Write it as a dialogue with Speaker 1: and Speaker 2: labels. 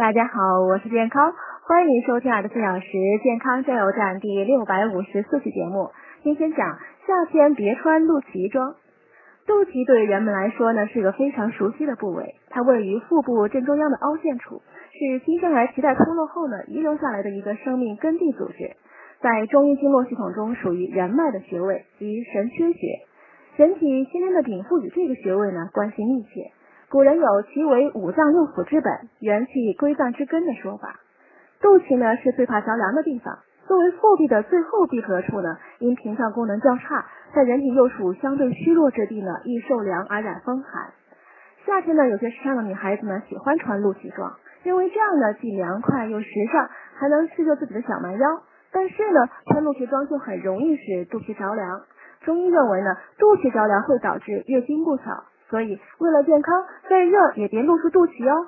Speaker 1: 大家好，我是健康，欢迎收听二十四小时健康加油站第六百五十四期节目。今天讲夏天别穿肚脐装。肚脐对人们来说呢，是个非常熟悉的部位，它位于腹部正中央的凹陷处，是新生儿脐带脱落后呢遗留下来的一个生命根蒂组织，在中医经络系统中属于人脉的穴位及神阙穴，人体先天的禀赋与这个穴位呢关系密切。古人有其为五脏六腑之本，元气归脏之根的说法。肚脐呢是最怕着凉的地方，作为腹壁的最后闭合处呢，因屏障功能较差，在人体又属相对虚弱之地呢，易受凉而染风寒。夏天呢，有些时尚的女孩子呢喜欢穿露脐装，认为这样呢既凉快又时尚，还能示热自己的小蛮腰。但是呢，穿露脐装就很容易使肚脐着凉。中医认为呢，肚脐着凉会导致月经不调。所以，为了健康，再热也别露出肚脐哦。